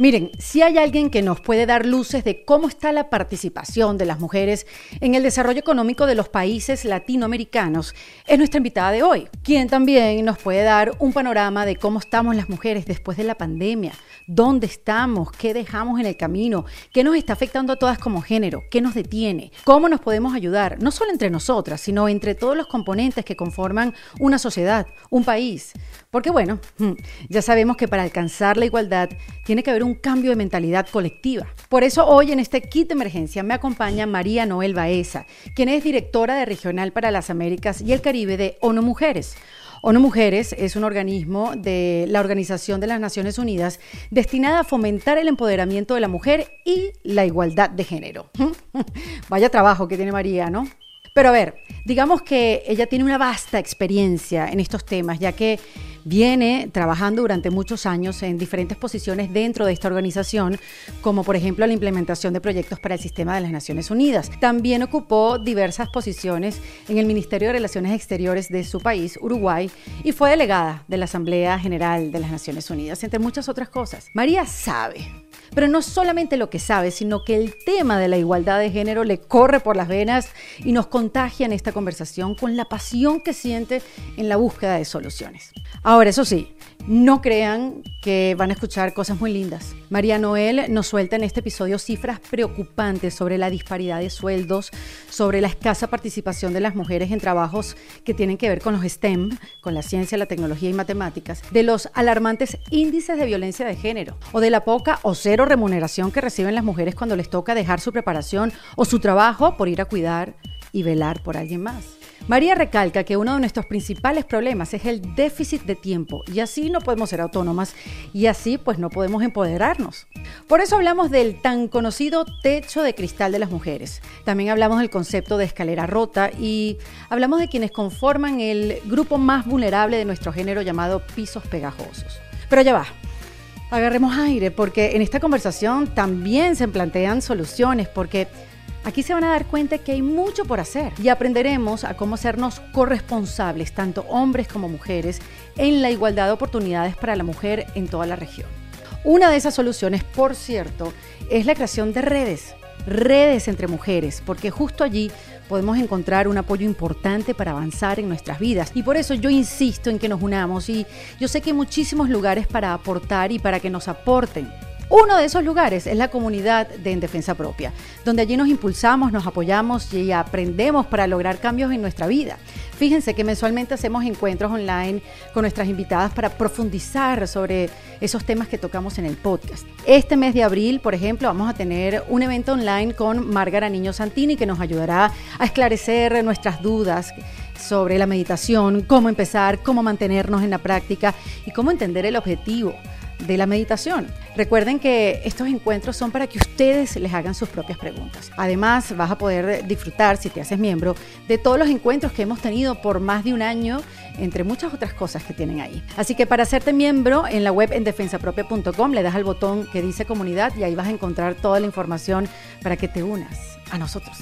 Miren, si hay alguien que nos puede dar luces de cómo está la participación de las mujeres en el desarrollo económico de los países latinoamericanos, es nuestra invitada de hoy, quien también nos puede dar un panorama de cómo estamos las mujeres después de la pandemia, dónde estamos, qué dejamos en el camino, qué nos está afectando a todas como género, qué nos detiene, cómo nos podemos ayudar, no solo entre nosotras, sino entre todos los componentes que conforman una sociedad, un país. Porque bueno, ya sabemos que para alcanzar la igualdad tiene que haber un cambio de mentalidad colectiva. Por eso hoy en este kit de emergencia me acompaña María Noel Baeza, quien es directora de Regional para las Américas y el Caribe de ONU Mujeres. ONU Mujeres es un organismo de la Organización de las Naciones Unidas destinada a fomentar el empoderamiento de la mujer y la igualdad de género. Vaya trabajo que tiene María, ¿no? Pero a ver, digamos que ella tiene una vasta experiencia en estos temas, ya que viene trabajando durante muchos años en diferentes posiciones dentro de esta organización, como por ejemplo la implementación de proyectos para el sistema de las Naciones Unidas. También ocupó diversas posiciones en el Ministerio de Relaciones Exteriores de su país, Uruguay, y fue delegada de la Asamblea General de las Naciones Unidas, entre muchas otras cosas. María sabe pero no solamente lo que sabe, sino que el tema de la igualdad de género le corre por las venas y nos contagia en esta conversación con la pasión que siente en la búsqueda de soluciones. Ahora, eso sí, no crean que van a escuchar cosas muy lindas. María Noel nos suelta en este episodio cifras preocupantes sobre la disparidad de sueldos, sobre la escasa participación de las mujeres en trabajos que tienen que ver con los STEM, con la ciencia, la tecnología y matemáticas, de los alarmantes índices de violencia de género, o de la poca o cero remuneración que reciben las mujeres cuando les toca dejar su preparación o su trabajo por ir a cuidar y velar por alguien más. María recalca que uno de nuestros principales problemas es el déficit de tiempo y así no podemos ser autónomas y así pues no podemos empoderarnos. Por eso hablamos del tan conocido techo de cristal de las mujeres. También hablamos del concepto de escalera rota y hablamos de quienes conforman el grupo más vulnerable de nuestro género llamado pisos pegajosos. Pero ya va, agarremos aire porque en esta conversación también se plantean soluciones porque Aquí se van a dar cuenta que hay mucho por hacer y aprenderemos a cómo sernos corresponsables, tanto hombres como mujeres, en la igualdad de oportunidades para la mujer en toda la región. Una de esas soluciones, por cierto, es la creación de redes, redes entre mujeres, porque justo allí podemos encontrar un apoyo importante para avanzar en nuestras vidas. Y por eso yo insisto en que nos unamos y yo sé que hay muchísimos lugares para aportar y para que nos aporten. Uno de esos lugares es la comunidad de En Defensa Propia, donde allí nos impulsamos, nos apoyamos y aprendemos para lograr cambios en nuestra vida. Fíjense que mensualmente hacemos encuentros online con nuestras invitadas para profundizar sobre esos temas que tocamos en el podcast. Este mes de abril, por ejemplo, vamos a tener un evento online con Márgara Niño Santini que nos ayudará a esclarecer nuestras dudas sobre la meditación, cómo empezar, cómo mantenernos en la práctica y cómo entender el objetivo de la meditación. Recuerden que estos encuentros son para que ustedes les hagan sus propias preguntas. Además, vas a poder disfrutar, si te haces miembro, de todos los encuentros que hemos tenido por más de un año, entre muchas otras cosas que tienen ahí. Así que para hacerte miembro, en la web en defensapropia.com le das al botón que dice comunidad y ahí vas a encontrar toda la información para que te unas a nosotros.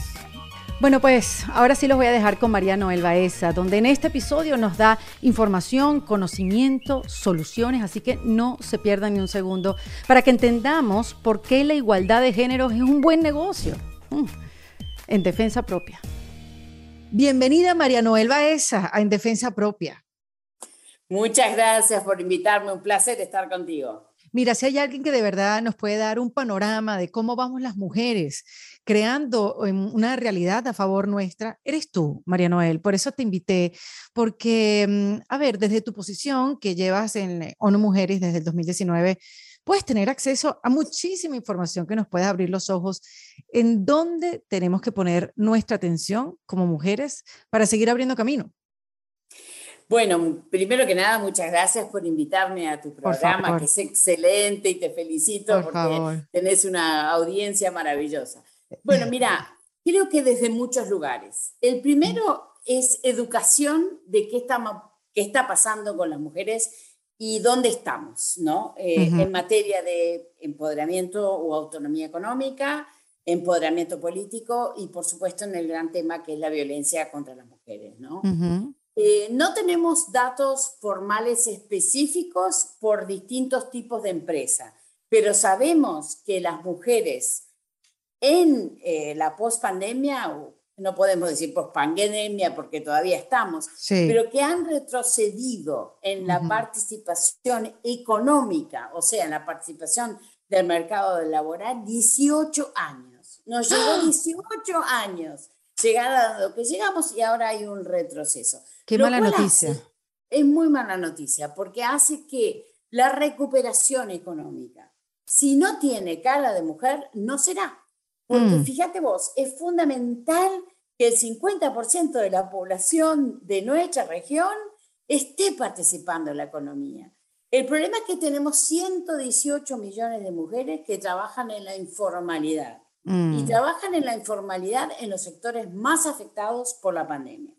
Bueno, pues ahora sí los voy a dejar con María Noel Baeza, donde en este episodio nos da información, conocimiento, soluciones, así que no se pierdan ni un segundo para que entendamos por qué la igualdad de géneros es un buen negocio mm, en defensa propia. Bienvenida María Noel Baeza a En Defensa Propia. Muchas gracias por invitarme, un placer estar contigo. Mira, si hay alguien que de verdad nos puede dar un panorama de cómo vamos las mujeres creando una realidad a favor nuestra, eres tú, María Noel. Por eso te invité, porque, mm, a ver, desde tu posición que llevas en ONU Mujeres desde el 2019, puedes tener acceso a muchísima información que nos puede abrir los ojos en dónde tenemos que poner nuestra atención como mujeres para seguir abriendo camino. Bueno, primero que nada, muchas gracias por invitarme a tu programa, que es excelente y te felicito porque tenés una audiencia maravillosa. Bueno, mira, creo que desde muchos lugares. El primero es educación de qué, estamos, qué está pasando con las mujeres y dónde estamos, ¿no? Eh, en materia de empoderamiento o autonomía económica, empoderamiento político y, por supuesto, en el gran tema que es la violencia contra las mujeres, ¿no? Eh, no tenemos datos formales específicos por distintos tipos de empresa, pero sabemos que las mujeres en eh, la pospandemia, no podemos decir pospandemia porque todavía estamos, pero que han retrocedido en la participación económica, o sea, en la participación del mercado laboral, 18 años. Nos llevó 18 ¡Ah! años llegar a lo que llegamos y ahora hay un retroceso. Qué mala noticia. es muy mala noticia porque hace que la recuperación económica, si no tiene cara de mujer, no será. Porque mm. fíjate vos, es fundamental que el 50% de la población de nuestra región esté participando en la economía. El problema es que tenemos 118 millones de mujeres que trabajan en la informalidad y mm. trabajan en la informalidad en los sectores más afectados por la pandemia.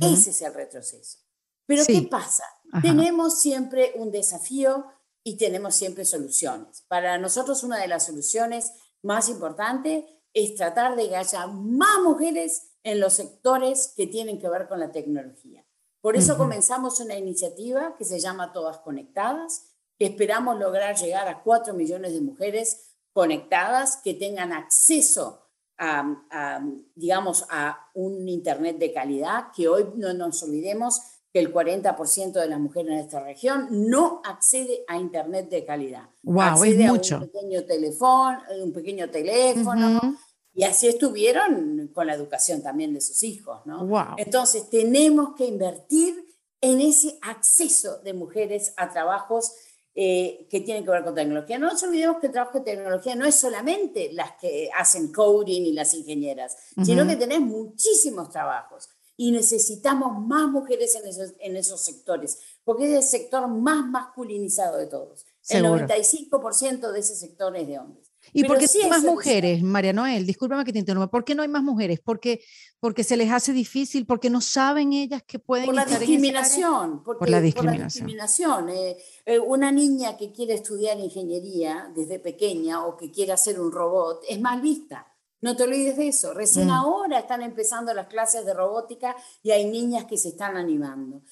Ese es el retroceso. Pero ¿qué pasa? Tenemos siempre un desafío y tenemos siempre soluciones. Para nosotros una de las soluciones más importantes es tratar de que haya más mujeres en los sectores que tienen que ver con la tecnología. Por eso comenzamos una iniciativa que se llama Todas Conectadas, que esperamos lograr llegar a 4 millones de mujeres conectadas que tengan acceso a, digamos, a un Internet de calidad, que hoy no nos olvidemos que el 40% de las mujeres en esta región no accede a Internet de calidad. Wow, accede es mucho. A un pequeño teléfono, un pequeño teléfono. Y así estuvieron con la educación también de sus hijos, ¿no? Wow. Entonces tenemos que invertir en ese acceso de mujeres a trabajos eh, que tienen que ver con tecnología. No nos olvidemos que el trabajo de tecnología no es solamente las que hacen coding y las ingenieras, sino que tenés muchísimos trabajos y necesitamos más mujeres en esos, en esos sectores, porque es el sector más masculinizado de todos. El 95% de ese sector es de hombres. ¿Y por qué hay más mujeres, María Noel? Discúlpame que te interrumpa. ¿Por qué no hay más mujeres? Porque, porque se les hace difícil, porque no saben ellas que pueden por la discriminación, por la discriminación. Eh, eh, una niña que quiere estudiar ingeniería desde pequeña o que quiere hacer un robot es mal vista. No te olvides de eso. Recién mm. ahora están empezando las clases de robótica y hay niñas que se están animando.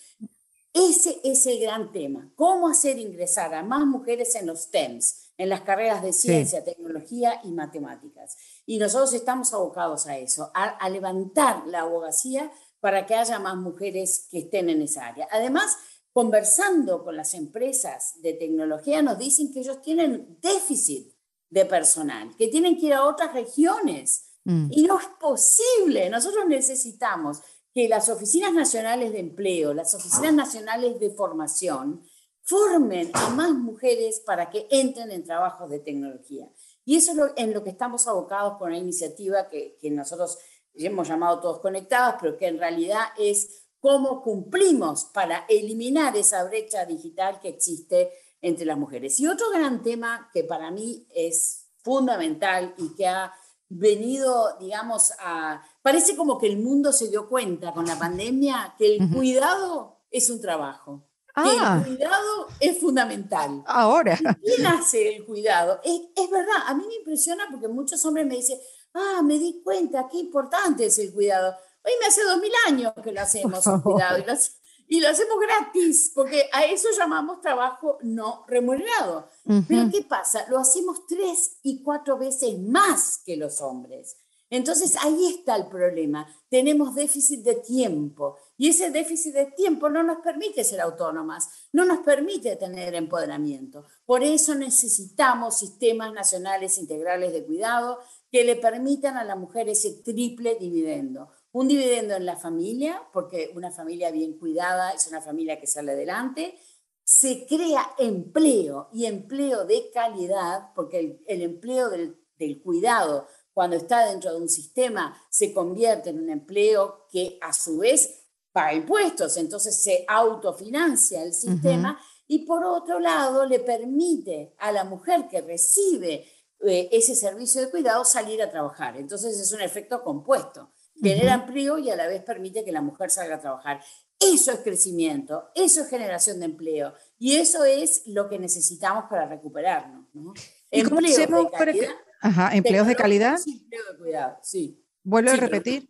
Ese es el gran tema. ¿Cómo hacer ingresar a más mujeres en los TEMS? en las carreras de ciencia, tecnología y matemáticas. Y nosotros estamos abocados a eso, a, levantar la abogacía para que haya más mujeres que estén en esa área. Además, conversando con las empresas de tecnología, nos dicen que ellos tienen déficit de personal, que tienen que ir a otras regiones. Mm. Y no es posible. Nosotros necesitamos que las oficinas nacionales de empleo, las oficinas nacionales de formación, formen a más mujeres para que entren en trabajos de tecnología. Y eso es en lo que estamos abocados con la iniciativa que, que nosotros hemos llamado Todos Conectados, pero que en realidad es cómo cumplimos para eliminar esa brecha digital que existe entre las mujeres. Y otro gran tema que para mí es fundamental y que ha venido, digamos, a... Parece como que el mundo se dio cuenta con la pandemia que el cuidado es un trabajo. Ah. el cuidado es fundamental. Ahora. ¿Quién hace el cuidado? Es, es, verdad, a mí me impresiona porque muchos hombres me dicen, ah, me di cuenta, qué importante es el cuidado. Hoy me hace dos mil años que lo hacemos el cuidado y lo, hacemos gratis, porque a eso llamamos trabajo no remunerado. Pero ¿qué pasa? Lo hacemos tres y cuatro veces más que los hombres. Entonces ahí está el problema. Tenemos déficit de tiempo y ese déficit de tiempo no nos permite ser autónomas, no nos permite tener empoderamiento. Por eso necesitamos sistemas nacionales integrales de cuidado que le permitan a la mujer ese triple dividendo. Un dividendo en la familia, porque una familia bien cuidada es una familia que sale adelante. Se crea empleo y empleo de calidad, porque el, empleo del, del cuidado cuando está dentro de un sistema, se convierte en un empleo que a su vez paga impuestos, entonces se autofinancia el sistema y por otro lado le permite a la mujer que recibe eh, ese servicio de cuidado salir a trabajar. Entonces es un efecto compuesto. Genera empleo y a la vez permite que la mujer salga a trabajar. Eso es crecimiento, eso es generación de empleo y eso es lo que necesitamos para recuperarnos. ¿no? ¿Y hacemos para que, Ajá, empleos de calidad. Sí, empleo de cuidado, sí. ¿Vuelve a repetir?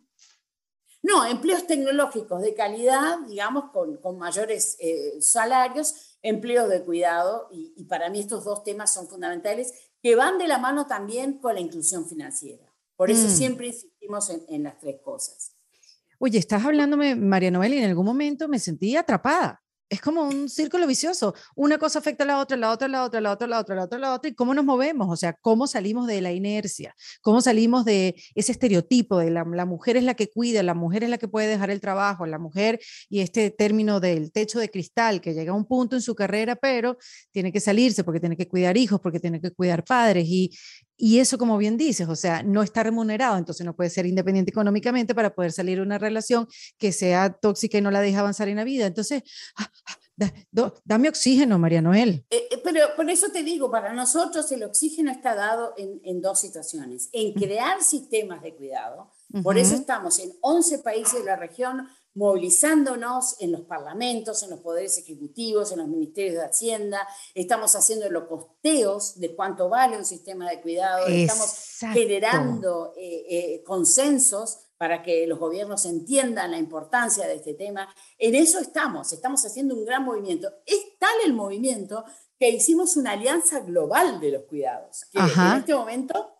No, empleos tecnológicos de calidad, digamos, con, con mayores eh, salarios empleos de cuidado, y, para mí estos dos temas son fundamentales, que van de la mano también con la inclusión financiera. Por eso mm. siempre insistimos en, en, las tres cosas. Oye, estás hablándome, María Noel, y en algún momento me sentí atrapada es como un círculo vicioso. Una cosa afecta a la otra, la otra, la otra, la otra, la otra, la otra, la otra. ¿Y cómo nos movemos? O sea, ¿cómo salimos de la inercia? ¿Cómo salimos de ese estereotipo de la, mujer es la que cuida, la mujer es la que puede dejar el trabajo, la mujer y este término del techo de cristal que llega a un punto en su carrera, pero tiene que salirse porque tiene que cuidar hijos, porque tiene que cuidar padres. Y, y eso, como bien dices, o sea, no está remunerado, entonces no puede ser independiente económicamente para poder salir de una relación que sea tóxica y no la deja avanzar en la vida. Entonces, ah, ah, dame oxígeno, María Noel. Eh, eh, pero por eso te digo, para nosotros el oxígeno está dado en, en dos situaciones. En crear sistemas de cuidado. Por eso estamos en 11 países de la región movilizándonos en los parlamentos, en los poderes ejecutivos, en los ministerios de Hacienda, estamos haciendo los costeos de cuánto vale un sistema de cuidado, estamos generando eh, eh, consensos para que los gobiernos entiendan la importancia de este tema. En eso estamos, estamos haciendo un gran movimiento. Es tal el movimiento que hicimos una alianza global de los cuidados, que en este momento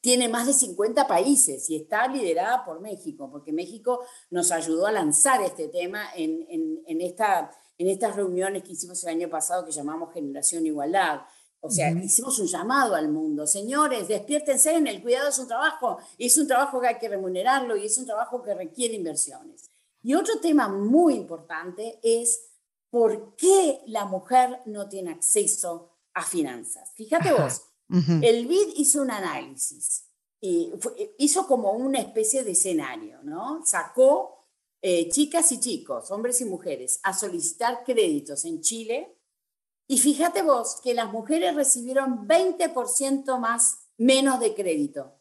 tiene más de 50 países y está liderada por México, porque México nos ayudó a lanzar este tema en, en, esta, en estas reuniones que hicimos el año pasado que llamamos Generación Igualdad. O sea, hicimos un llamado al mundo. Señores, despiértense en el cuidado es un trabajo, y es un trabajo que hay que remunerarlo y es un trabajo que requiere inversiones. Y otro tema muy importante es por qué la mujer no tiene acceso a finanzas. Fíjate vos, el BID hizo un análisis, y hizo como una especie de escenario, ¿no? Sacó eh, chicas y chicos, hombres y mujeres, a solicitar créditos en Chile y fíjate vos que las mujeres recibieron 20% más, menos de crédito.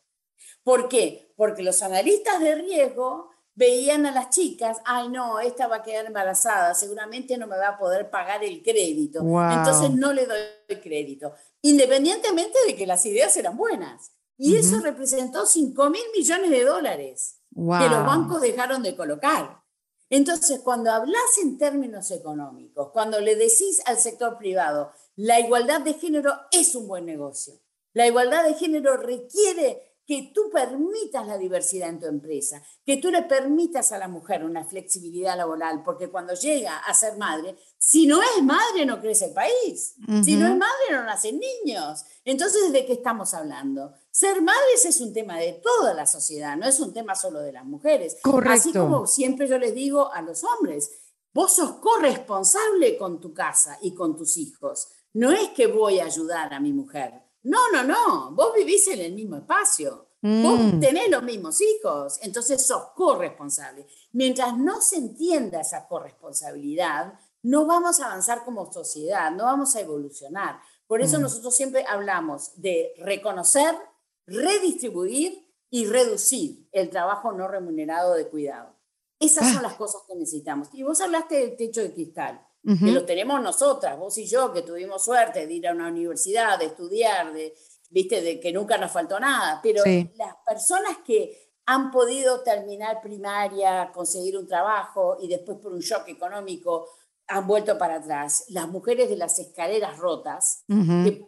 ¿Por qué? Porque los analistas de riesgo veían a las chicas, ay no, esta va a quedar embarazada, seguramente no me va a poder pagar el crédito, entonces no le doy el crédito independientemente de que las ideas eran buenas. Y eso representó 5 mil millones de dólares que los bancos dejaron de colocar. Entonces, cuando hablas en términos económicos, cuando le decís al sector privado, la igualdad de género es un buen negocio, la igualdad de género requiere que tú permitas la diversidad en tu empresa, que tú le permitas a la mujer una flexibilidad laboral, porque cuando llega a ser madre, si no es madre no crece el país, si no es madre no nacen niños. Entonces, ¿de qué estamos hablando? Ser madres es un tema de toda la sociedad, no es un tema solo de las mujeres. Correcto. Así como siempre yo les digo a los hombres, vos sos corresponsable con tu casa y con tus hijos. No es que voy a ayudar a mi mujer, no, no, no, vos vivís en el mismo espacio, vos mm. tenés los mismos hijos, entonces sos corresponsable. Mientras no se entienda esa corresponsabilidad, no vamos a avanzar como sociedad, no vamos a evolucionar. Por eso mm. nosotros siempre hablamos de reconocer, redistribuir y reducir el trabajo no remunerado de cuidado. Esas son ah. las cosas que necesitamos. Y vos hablaste del techo de cristal que lo tenemos nosotras, vos y yo, que tuvimos suerte de ir a una universidad, de estudiar, de, viste, de que nunca nos faltó nada, pero las personas que han podido terminar primaria, conseguir un trabajo y después por un shock económico han vuelto para atrás. Las mujeres de las escaleras rotas, que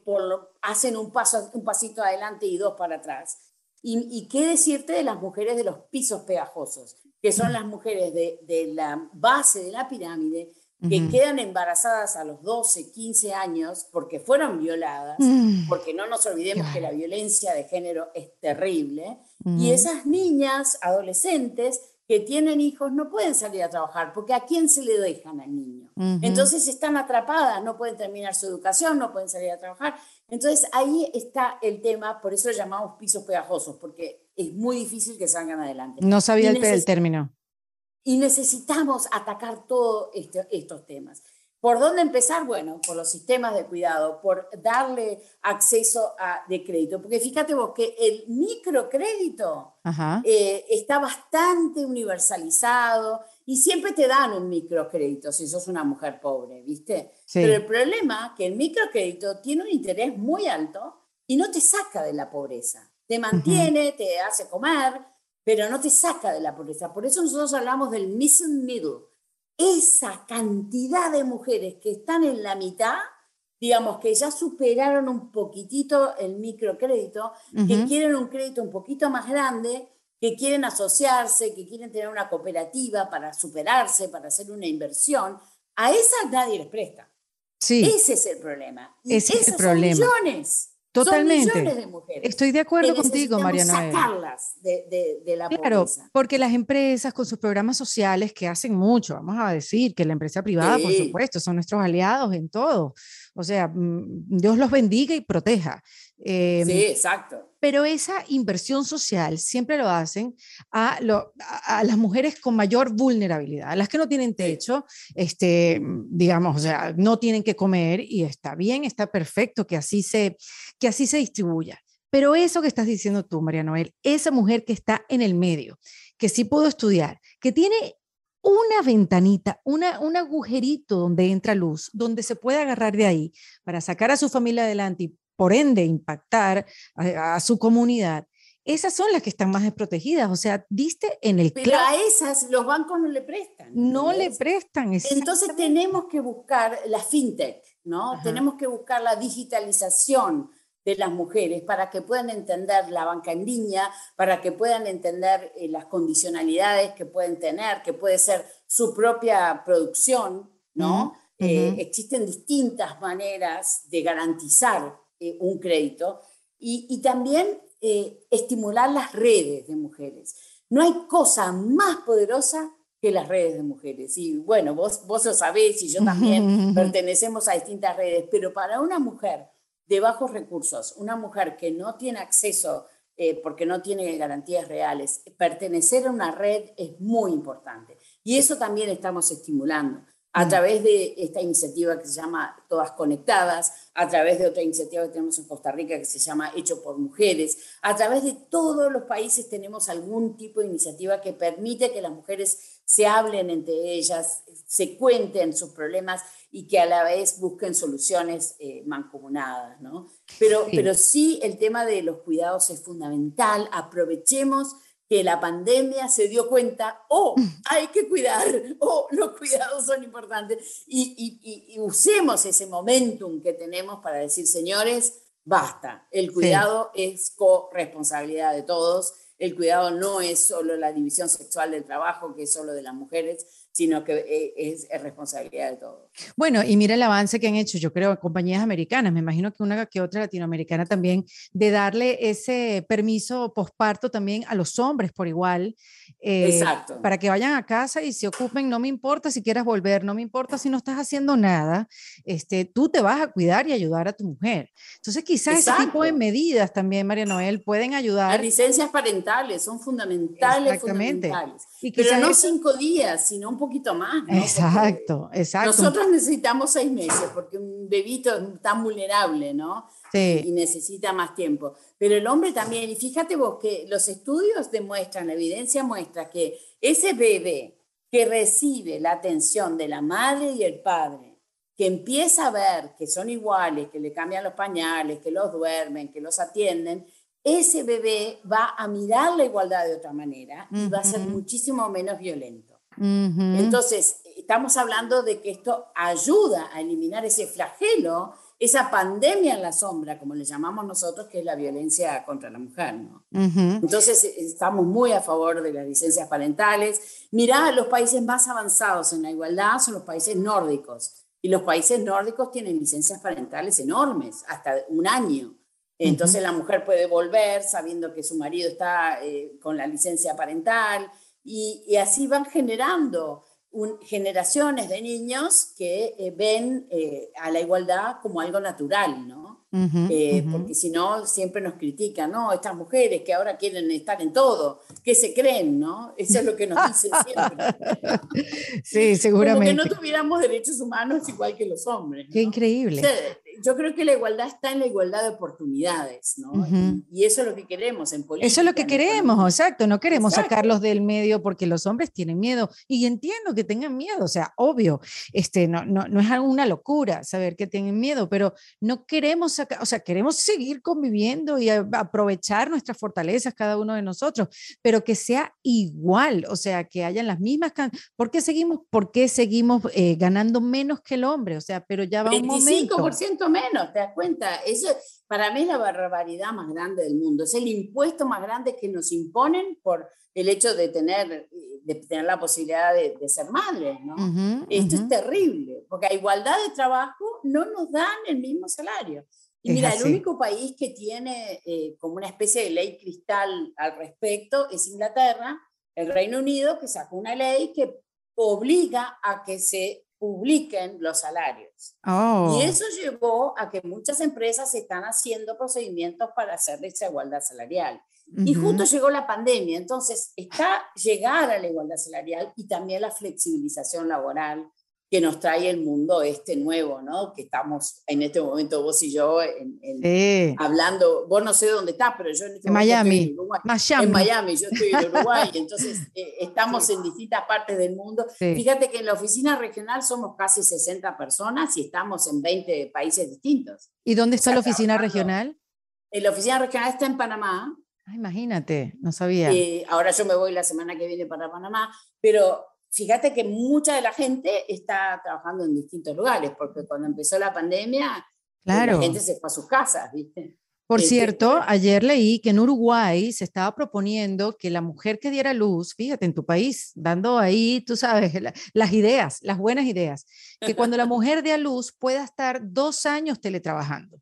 hacen un, paso, un pasito adelante y dos para atrás. Y, y, qué decirte de las mujeres de los pisos pegajosos, que son las mujeres de, de la base de la pirámide, que quedan embarazadas a los 12, 15 años porque fueron violadas, mm. porque no nos olvidemos que la violencia de género es terrible, y esas niñas, adolescentes, que tienen hijos no pueden salir a trabajar porque a quién se le dejan al niño. Entonces están atrapadas, no pueden terminar su educación, no pueden salir a trabajar. Entonces ahí está el tema, por eso llamamos pisos pegajosos, porque es muy difícil que salgan adelante. No sabía el término. Y necesitamos atacar todos este, estos temas. ¿Por dónde empezar? Bueno, por los sistemas de cuidado, por darle acceso a, de crédito. Porque fíjate vos que el microcrédito eh, está bastante universalizado y siempre te dan un microcrédito si sos una mujer pobre, ¿viste? Pero el problema es que el microcrédito tiene un interés muy alto y no te saca de la pobreza. Te mantiene, te hace comer, pero no te saca de la pobreza. Por eso nosotros hablamos del missing middle, esa cantidad de mujeres que están en la mitad, digamos que ya superaron un poquitito el microcrédito, que quieren un crédito un poquito más grande, que quieren asociarse, que quieren tener una cooperativa para superarse, para hacer una inversión, a esas nadie les presta. Sí. Ese es el problema. Ese es el problema. Son millones. Totalmente. de mujeres Estoy de acuerdo contigo, Mariana. sacarlas de, de, la Claro, porque las empresas con sus programas sociales que hacen mucho, vamos a decir que la empresa privada, por supuesto, son nuestros aliados en todo. O sea, mm, Dios los bendiga y proteja. Em, sí, exacto. Pero esa inversión social siempre lo hacen a, a, las mujeres con mayor vulnerabilidad, a las que no tienen techo, este, digamos, o sea, no tienen que comer y está bien, está perfecto que así se, que así se distribuya. Pero eso que estás diciendo tú, María Noel, esa mujer que está en el medio, que sí pudo estudiar, que tiene una ventanita, una, un agujerito donde entra luz, donde se puede agarrar de ahí para sacar a su familia adelante y por ende impactar a, su comunidad, esas son las que están más desprotegidas. O sea, diste en el Pero a esas los bancos no le prestan. No le prestan. Entonces tenemos que buscar la fintech, ¿no? Tenemos que buscar la digitalización de las mujeres para que puedan entender la banca en línea, para que puedan entender eh, las condicionalidades que pueden tener, que puede ser su propia producción, ¿no? Eh, existen distintas maneras de garantizar eh, un crédito y, también estimular las redes de mujeres. No hay cosa más poderosa que las redes de mujeres. Y bueno, vos, vos lo sabés y yo también pertenecemos a distintas redes, pero para una mujer de bajos recursos, una mujer que no tiene acceso eh, porque no tiene garantías reales, pertenecer a una red es muy importante. Y eso también estamos estimulando a mm. través de esta iniciativa que se llama Todas Conectadas, a través de otra iniciativa que tenemos en Costa Rica que se llama Hecho por Mujeres, a través de todos los países tenemos algún tipo de iniciativa que permite que las mujeres se hablen entre ellas, se cuenten sus problemas y que a la vez busquen soluciones eh, mancomunadas, ¿no? Pero sí. pero sí el tema de los cuidados es fundamental, aprovechemos que la pandemia se dio cuenta, oh, hay que cuidar, oh, los cuidados son importantes, y, y, usemos ese momentum que tenemos para decir, señores, basta, el cuidado es corresponsabilidad de todos, el cuidado no es solo la división sexual del trabajo, que es solo de las mujeres, sino que eh, es, responsabilidad de todos. Bueno, y mira el avance que han hecho, yo creo, compañías americanas, me imagino que una que otra latinoamericana también, de darle ese permiso posparto también a los hombres por igual, eh, Exacto. para que vayan a casa y se ocupen, no me importa si quieras volver, no me importa si no estás haciendo nada, este, tú te vas a cuidar y ayudar a tu mujer. Entonces quizás ese tipo de medidas también, María Noel, pueden ayudar. Las licencias parentales son fundamentales, Exactamente. fundamentales. Y Pero no cinco días, sino un poquito más. Exacto, exacto. Nosotros necesitamos seis meses porque un bebito es tan vulnerable, ¿no? Sí. Y necesita más tiempo. Pero el hombre también, y fíjate vos que los estudios demuestran, la evidencia muestra que ese bebé que recibe la atención de la madre y el padre, que empieza a ver que son iguales, que le cambian los pañales, que los duermen, que los atienden, ese bebé va a mirar la igualdad de otra manera y va a ser muchísimo menos violento. Entonces, estamos hablando de que esto ayuda a eliminar ese flagelo, esa pandemia en la sombra, como le llamamos nosotros, que es la violencia contra la mujer. ¿no? Entonces, estamos muy a favor de las licencias parentales. Mirá, los países más avanzados en la igualdad son los países nórdicos. Y los países nórdicos tienen licencias parentales enormes, hasta un año. Entonces la mujer puede volver sabiendo que su marido está eh, con la licencia parental y, así van generando generaciones de niños que eh, ven eh, a la igualdad como algo natural, ¿no? Porque si no, siempre nos critican, ¿no? Estas mujeres que ahora quieren estar en todo, ¿qué se creen, no? Eso es lo que nos dicen siempre. sí, seguramente. Como que no tuviéramos derechos humanos igual que los hombres. Qué increíble. Yo creo que la igualdad está en la igualdad de oportunidades, ¿no? y, eso es lo que queremos en política. Eso es lo que queremos, exacto. No queremos sacarlos del medio porque los hombres tienen miedo. Y entiendo que tengan miedo, o sea, obvio, este, no, no, no es alguna locura saber que tienen miedo, pero no queremos sacar, o sea, queremos seguir conviviendo y aprovechar nuestras fortalezas cada uno de nosotros, pero que sea igual, o sea, que hayan las mismas. ¿Por qué seguimos, por qué seguimos eh, ganando menos que el hombre? O sea, pero ya va un momento. 25% menos, ¿te das cuenta? Eso para mí es la barbaridad más grande del mundo. Es el impuesto más grande que nos imponen por el hecho de tener, de tener la posibilidad de, ser madres. ¿no? Esto es terrible, porque a igualdad de trabajo no nos dan el mismo salario. Y mira, el único país que tiene eh, como una especie de ley cristal al respecto es Inglaterra, el Reino Unido, que sacó una ley que obliga a que se publiquen los salarios. Y oh. eso llevó a que muchas empresas están haciendo procedimientos para hacer esa igualdad salarial. Y justo llegó la pandemia, entonces está llegar a la igualdad salarial y también la flexibilización laboral que nos trae el mundo este nuevo, ¿no? Que estamos en este momento vos y yo en, hablando, vos no sé dónde estás, pero yo en este Miami. Estoy en, Uruguay, en Miami, yo estoy en Uruguay, entonces eh, estamos en distintas partes del mundo. Fíjate que en la oficina regional somos casi 60 personas y estamos en 20 países distintos. ¿Y dónde está la oficina regional? En la oficina regional está en Panamá. Ah, imagínate, no sabía. Eh, ahora yo me voy la semana que viene para Panamá, pero fíjate que mucha de la gente está trabajando en distintos lugares, porque cuando empezó la pandemia, claro. la gente se fue a sus casas, ¿viste? Por este, cierto, ayer leí que en Uruguay se estaba proponiendo que la mujer que diera luz, fíjate, en tu país, dando ahí, tú sabes, las ideas, las buenas ideas, que cuando la mujer dé a luz pueda estar dos años teletrabajando.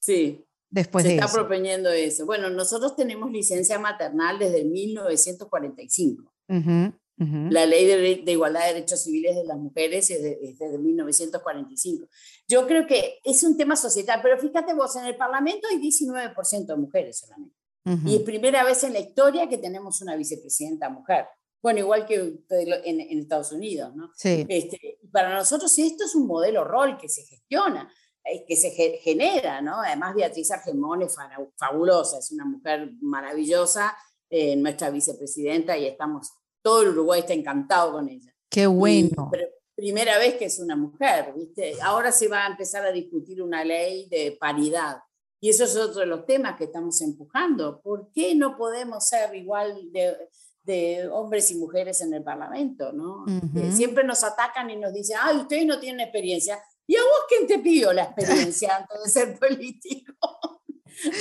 Sí. Después se de está proponiendo eso. Bueno, nosotros tenemos licencia maternal desde 1945. Uh la ley de, igualdad de derechos civiles de las mujeres es, desde 1945. Yo creo que es un tema societal, pero fíjate vos, en el Parlamento hay 19% de mujeres solamente. Y es primera vez en la historia que tenemos una vicepresidenta mujer. Bueno, igual que en, Estados Unidos, ¿no? Sí. Este, para nosotros esto es un modelo rol que se gestiona, eh, que se genera, ¿no? Además Beatriz Argemón es fabulosa, es una mujer maravillosa, eh, nuestra vicepresidenta, y estamos todo el Uruguay está encantado con ella. Qué bueno. primera vez que es una mujer, ¿viste? Ahora se va a empezar a discutir una ley de paridad. Y eso es otro de los temas que estamos empujando. ¿Por qué no podemos ser igual de, de hombres y mujeres en el Parlamento? ¿no? siempre nos atacan y nos dicen, ay, ustedes no tienen experiencia. ¿Y a vos quién te pidió la experiencia antes de ser político?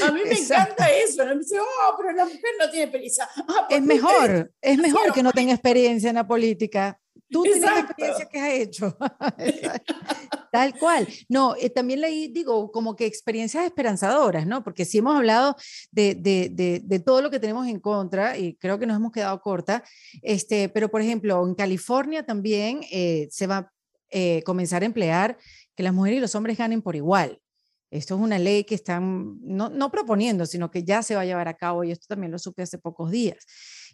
A mí me encanta eso. Me dice, oh, pero la mujer no tiene experiencia. Ah, es mejor, es mejor que no tenga experiencia en la política. Tú tienes la experiencia que has hecho. Tal cual. No, eh, también leí, digo, como que experiencias esperanzadoras, ¿no? Porque sí hemos hablado de, de, de, de, todo lo que tenemos en contra y creo que nos hemos quedado corta. Este, pero, por ejemplo, en California también eh, se va a eh, comenzar a emplear que las mujeres y los hombres ganen por igual. Esto es una ley que están no, no, proponiendo, sino que ya se va a llevar a cabo y esto también lo supe hace pocos días.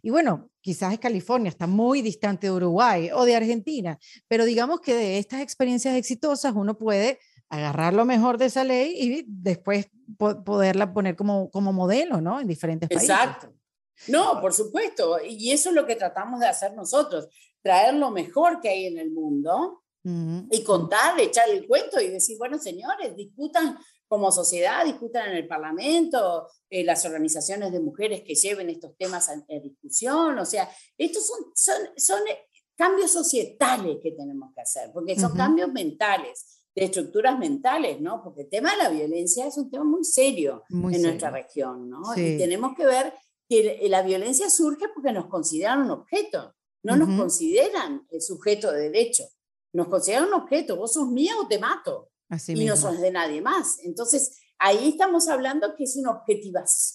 Y bueno, quizás es California, está muy distante de Uruguay o de Argentina, pero digamos que de estas experiencias exitosas uno puede agarrar lo mejor de esa ley y después poderla poner como, como modelo, ¿no? En diferentes países. Exacto. No, por supuesto. Y eso es lo que tratamos de hacer nosotros, traer lo mejor que hay en el mundo y contar, echar el cuento y decir, bueno, señores, discutan como sociedad, discutan en el Parlamento, eh, las organizaciones de mujeres que lleven estos temas a, discusión, o sea, estos son, son, son eh, cambios societales que tenemos que hacer, porque son cambios mentales, de estructuras mentales, ¿no? Porque el tema de la violencia es un tema muy serio en nuestra región, ¿no? Y tenemos que ver que la violencia surge porque nos consideran un objeto, no nos consideran el sujeto de derecho nos consideran un objeto, vos sos mía o te mato. y no sos de nadie más. Entonces, ahí estamos hablando que es una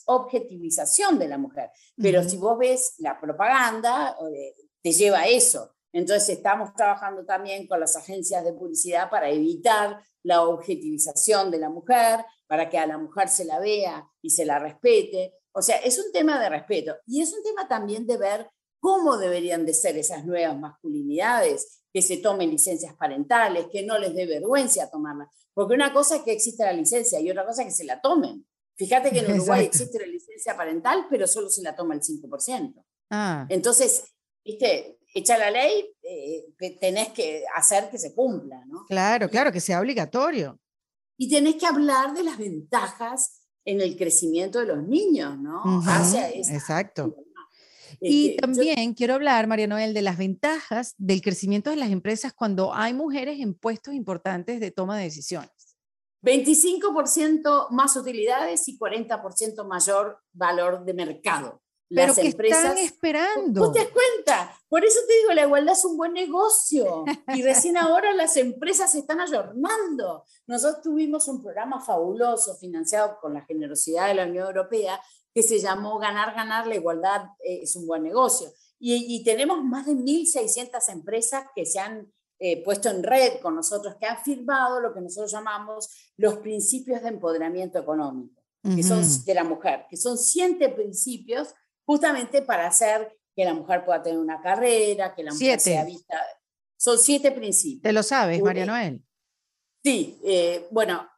objetivización de la mujer. Pero si vos ves la propaganda, eh, te lleva a eso. Entonces, estamos trabajando también con las agencias de publicidad para evitar la objetivización de la mujer, para que a la mujer se la vea y se la respete. O sea, es un tema de respeto y es un tema también de ver cómo deberían de ser esas nuevas masculinidades, que se tomen licencias parentales, que no les dé vergüenza tomarlas. Porque una cosa es que existe la licencia y otra cosa es que se la tomen. Fíjate que en Uruguay existe la licencia parental, pero solo se la toma el 5%. Ah. Entonces, viste, echa la ley, eh, tenés que hacer que se cumpla, ¿no? Claro, claro, que sea obligatorio. Y tenés que hablar de las ventajas en el crecimiento de los niños, ¿no? Exacto. Y este, también quiero hablar, María Noel, de las ventajas del crecimiento de las empresas cuando hay mujeres en puestos importantes de toma de decisiones. 25% más utilidades y 40% mayor valor de mercado. Pero que están esperando. ¿Tú te das cuenta? Por eso te digo, la igualdad es un buen negocio. Y recién ahora las empresas se están ayornando. Nosotros tuvimos un programa fabuloso financiado con la generosidad de la Unión Europea que se llamó Ganar, Ganar, la igualdad eh, es un buen negocio. Y, tenemos más de 1.600 empresas que se han eh, puesto en red con nosotros, que han firmado lo que nosotros llamamos los principios de empoderamiento económico, que son de la mujer, que son siete principios justamente para hacer que la mujer pueda tener una carrera, que la mujer sea vista. Son siete principios. ¿Te lo sabes, María Noel? Sí, eh, bueno,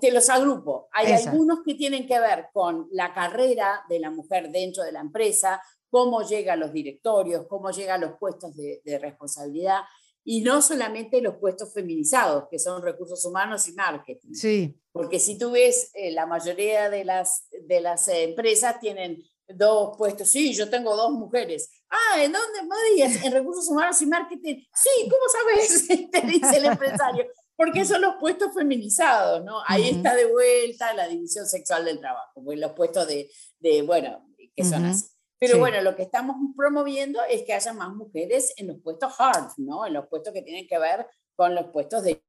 te los agrupo. Hay algunos que tienen que ver con la carrera de la mujer dentro de la empresa, cómo llega a los directorios, cómo llega a los puestos de, responsabilidad, y no solamente los puestos feminizados, que son recursos humanos y marketing. Sí. Porque si tú ves, eh, la mayoría de las, de las eh, empresas tienen dos puestos. Sí, yo tengo dos mujeres. Ah, ¿en dónde? ¿Me En recursos humanos y marketing. Sí, ¿cómo sabes? Te dice el empresario porque son los puestos feminizados, ¿no? Ahí está de vuelta la división sexual del trabajo, pues los puestos de, de bueno, que son así. Pero bueno, lo que estamos promoviendo es que haya más mujeres en los puestos hard, ¿no? En los puestos que tienen que ver con los puestos de,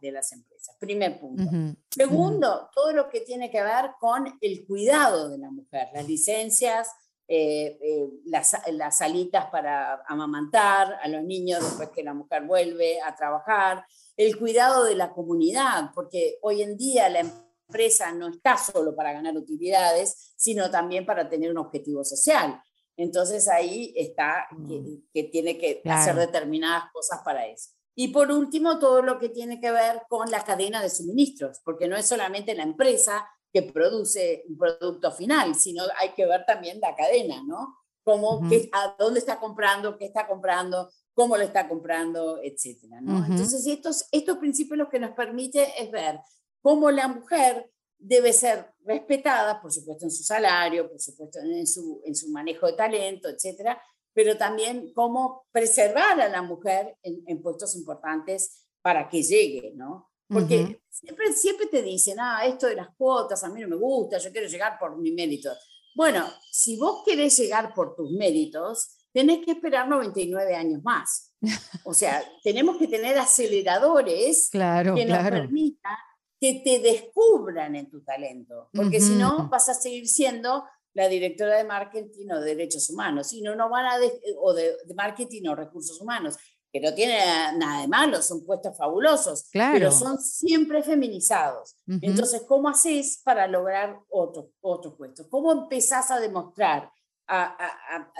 de las empresas. Primer punto. Segundo, todo lo que tiene que ver con el cuidado de la mujer, las licencias, eh, eh, las, las, salitas para amamantar a los niños después que la mujer vuelve a trabajar, el cuidado de la comunidad, porque hoy en día la empresa no está solo para ganar utilidades, sino también para tener un objetivo social. Entonces ahí está que, mm. tiene que hacer determinadas cosas para eso. Y por último, todo lo que tiene que ver con la cadena de suministros, porque no es solamente la empresa que produce un producto final, sino hay que ver también la cadena, ¿no? Cómo, a dónde está comprando, qué está comprando, cómo lo está comprando, etcétera, ¿no? Entonces, estos, estos principios lo que nos permite es ver cómo la mujer debe ser respetada, por supuesto, en su salario, por supuesto, en su, en su manejo de talento, etcétera, pero también cómo preservar a la mujer en, puestos importantes para que llegue, ¿no? Porque siempre, siempre te dicen, ah, esto de las cuotas a mí no me gusta, yo quiero llegar por mi mérito. Bueno, si vos querés llegar por tus méritos, tenés que esperar 99 años más. O sea, tenemos que tener aceleradores que nos permitan que te descubran en tu talento, porque si no vas a seguir siendo la directora de marketing o de derechos humanos, si no, no van a o de, marketing o recursos humanos, que no tiene nada de malo, son puestos fabulosos, pero son siempre feminizados. Entonces, ¿cómo haces para lograr otros otros puestos? ¿Cómo empezás a demostrar a,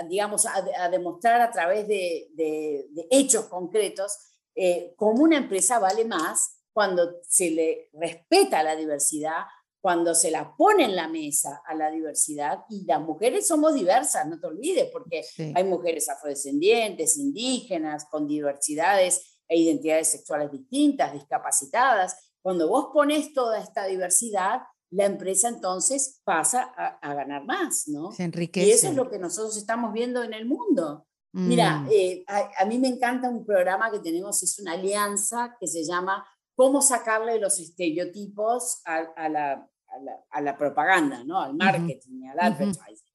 digamos, a, demostrar a través de, hechos concretos eh, cómo una empresa vale más cuando se le respeta la diversidad, cuando se la pone en la mesa a la diversidad, y las mujeres somos diversas, no te olvides, porque hay mujeres afrodescendientes, indígenas, con diversidades e identidades sexuales distintas, discapacitadas. Cuando vos pones toda esta diversidad, la empresa entonces pasa a, ganar más, ¿no? Se enriquece. Y eso es lo que nosotros estamos viendo en el mundo. Mira, mm. eh, a, mí me encanta un programa que tenemos, es una alianza que se llama Cómo sacarle los estereotipos a, la, a la, propaganda, ¿no? Al marketing, al advertising.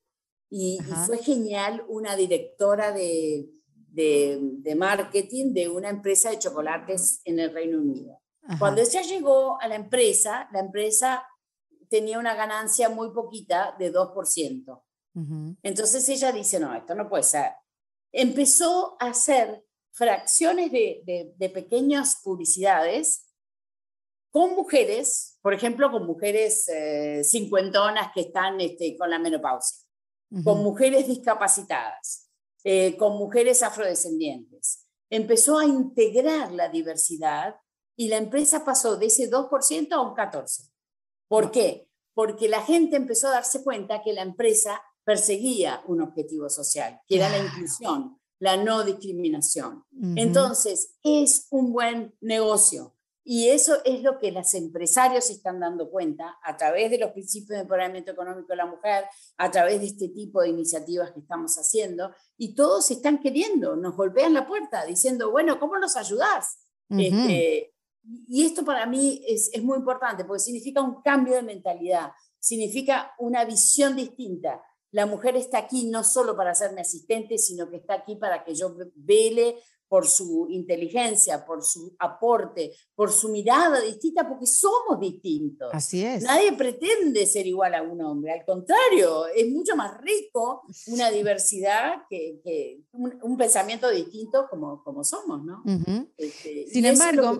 Y, fue genial una directora de, de, de, marketing de una empresa de chocolates en el Reino Unido. Cuando ella llegó a la empresa, la empresa tenía una ganancia muy poquita de 2%. Entonces ella dice, no, esto no puede ser. Empezó a hacer fracciones de, de, pequeñas publicidades con mujeres, por ejemplo, con mujeres eh, cincuentonas que están este, con la menopausia, con mujeres discapacitadas. eh, con mujeres afrodescendientes. Empezó a integrar la diversidad y la empresa pasó de ese 2% a un 14%. ¿Por qué? Porque la gente empezó a darse cuenta que la empresa perseguía un objetivo social, que era la inclusión, la no discriminación. Entonces, es un buen negocio. Y eso es lo que los empresarios se están dando cuenta a través de los principios de empoderamiento económico de la mujer, a través de este tipo de iniciativas que estamos haciendo, y todos están queriendo, nos golpean la puerta diciendo, bueno, ¿cómo nos ayudás? Este, y esto para mí es, es muy importante porque significa un cambio de mentalidad, significa una visión distinta. La mujer está aquí no solo para ser mi asistente, sino que está aquí para que yo vele por su inteligencia, por su aporte, por su mirada distinta, porque somos distintos. Así es. Nadie pretende ser igual a un hombre, al contrario, es mucho más rico una diversidad que, un, pensamiento distinto como, como somos, ¿no? Este, Sin embargo,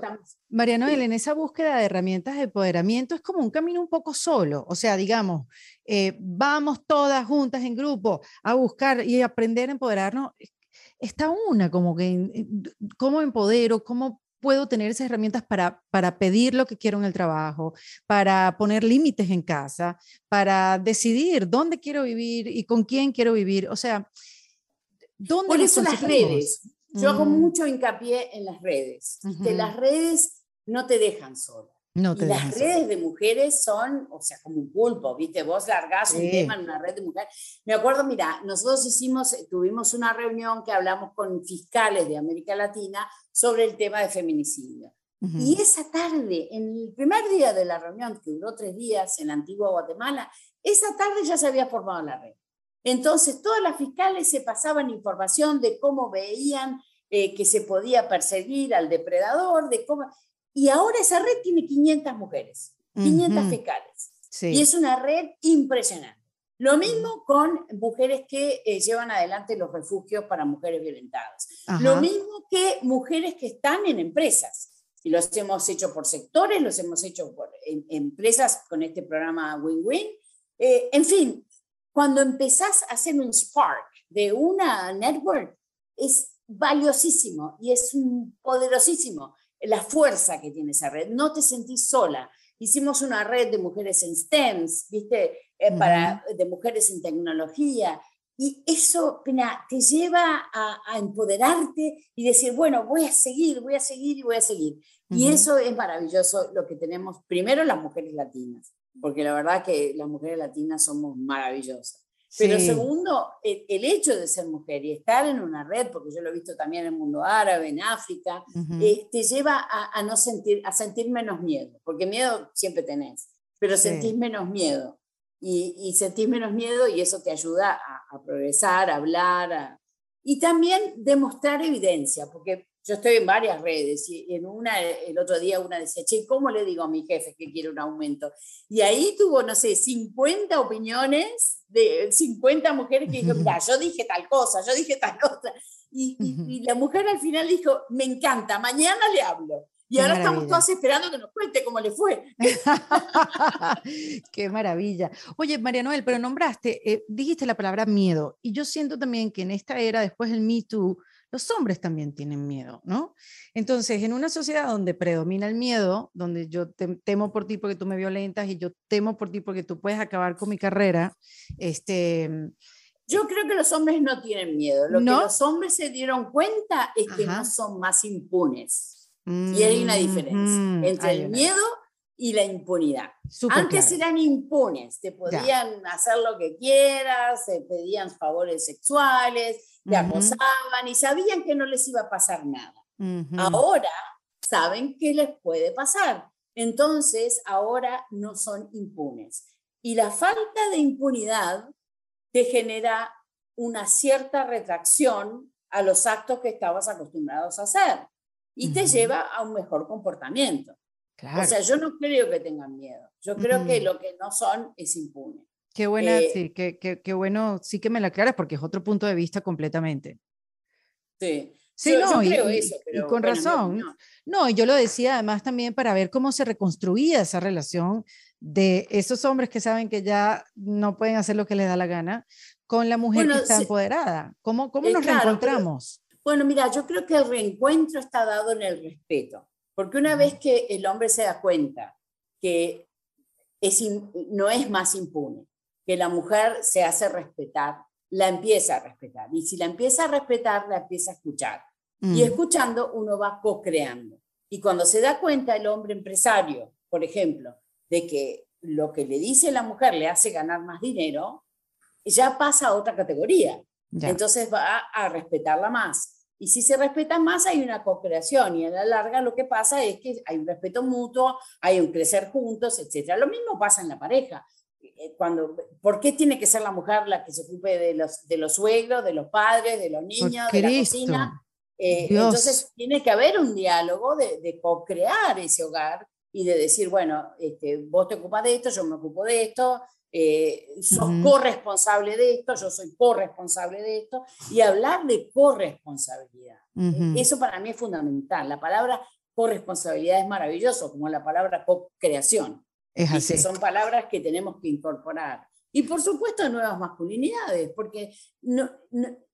María Noel, en esa búsqueda de herramientas de empoderamiento es como un camino un poco solo, o sea, digamos, eh, vamos todas juntas en grupo a buscar y aprender a empoderarnos, está una, como que, ¿cómo empodero? ¿Cómo puedo tener esas herramientas para, para pedir lo que quiero en el trabajo, para poner límites en casa, para decidir dónde quiero vivir y con quién quiero vivir? O sea, ¿dónde Por eso las redes. Yo hago mm. mucho hincapié en las redes. Que las redes no te dejan sola. No y las redes de mujeres son, o sea, como un pulpo, ¿viste? Vos largás un tema en una red de mujeres. Me acuerdo, mira, nosotros hicimos, tuvimos una reunión que hablamos con fiscales de América Latina sobre el tema de feminicidio. Y esa tarde, en el primer día de la reunión, que duró tres días en la antigua Guatemala, esa tarde ya se había formado la red. Entonces, todas las fiscales se pasaban información de cómo veían eh, que se podía perseguir al depredador, de cómo... Y ahora esa red tiene 500 mujeres, 500 fiscales. Y es una red impresionante. Lo mismo con mujeres que eh, llevan adelante los refugios para mujeres violentadas. Lo mismo que mujeres que están en empresas. Y los hemos hecho por sectores, los hemos hecho por empresas con este programa Win-Win. Eh, en fin, cuando empezás a hacer un spark de una network, es valiosísimo y es poderosísimo la fuerza que tiene esa red. No te sentís sola. Hicimos una red de mujeres en STEMs, ¿viste? Eh, para, de mujeres en tecnología. Y eso, Pena, te lleva a, empoderarte y decir, bueno, voy a seguir, voy a seguir y voy a seguir. Y eso es maravilloso lo que tenemos, primero las mujeres latinas, porque la verdad que las mujeres latinas somos maravillosas. Pero segundo, el, hecho de ser mujer y estar en una red, porque yo lo he visto también en el mundo árabe, en África, eh, te lleva a, no sentir, a sentir menos miedo, porque miedo siempre tenés, pero sentís menos miedo. Y, y, sentís menos miedo y eso te ayuda a, a progresar, a hablar, y también demostrar evidencia, porque yo estoy en varias redes y en una, el otro día una decía, che, ¿cómo le digo a mi jefe que quiere un aumento? Y ahí tuvo, no sé, 50 opiniones de 50 mujeres que dijeron, mira, yo dije tal cosa, yo dije tal cosa. Y, y, la mujer al final dijo, me encanta, mañana le hablo. Y ahora estamos todos esperando que nos cuente cómo le fue. Qué maravilla. Oye, María Noel, pero nombraste, eh, dijiste la palabra miedo. Y yo siento también que en esta era, después del Me Too, los hombres también tienen miedo, ¿no? Entonces, en una sociedad donde predomina el miedo, donde yo temo por ti porque tú me violentas y yo temo por ti porque tú puedes acabar con mi carrera, este... Yo creo que los hombres no tienen miedo. Lo que los hombres se dieron cuenta es que no son más impunes. y hay una diferencia entre el miedo y la impunidad. Antes eran impunes, te podían hacer lo que quieras, te pedían favores sexuales, te acosaban y sabían que no les iba a pasar nada. Ahora saben que les puede pasar. Entonces, ahora no son impunes. Y la falta de impunidad te genera una cierta retracción a los actos que estabas acostumbrados a hacer y te lleva a un mejor comportamiento. O sea, yo no creo que tengan miedo. Yo creo que lo que no son es impune. Qué buena, eh, sí, qué, qué, qué, bueno, sí que me la aclaras porque es otro punto de vista completamente. Sí. Sí, no, y, eso, y, con razón. No. y yo lo decía además también para ver cómo se reconstruía esa relación de esos hombres que saben que ya no pueden hacer lo que les da la gana, con la mujer que está empoderada? ¿Cómo, cómo nos reencontramos? bueno, mira, yo creo que el reencuentro está dado en el respeto, porque una vez que el hombre se da cuenta que es, no es más impune, que la mujer se hace respetar, la empieza a respetar. Y si la empieza a respetar, la empieza a escuchar. Y mm. escuchando, uno va co-creando. Y cuando se da cuenta el hombre empresario, por ejemplo, de que lo que le dice la mujer le hace ganar más dinero, ya pasa a otra categoría. Entonces va a respetarla más. Y si se respeta más, hay una co-creación. Y a la larga lo que pasa es que hay un respeto mutuo, hay un crecer juntos, etc. Lo mismo pasa en la pareja. Eh, cuando, ¿Por qué tiene que ser la mujer la que se ocupe de los, de los suegros, de los padres, de los niños, de la cocina? Eh, entonces tiene que haber un diálogo de, de co-crear ese hogar y de decir, bueno, este, vos te ocupas de esto, yo me ocupo de esto, eh, sos corresponsable de esto, yo soy corresponsable de esto, y hablar de corresponsabilidad. Eso para mí es fundamental. La palabra corresponsabilidad es maravilloso, como la palabra co-creación. Es así. son palabras que tenemos que incorporar. Y por supuesto nuevas masculinidades, porque no,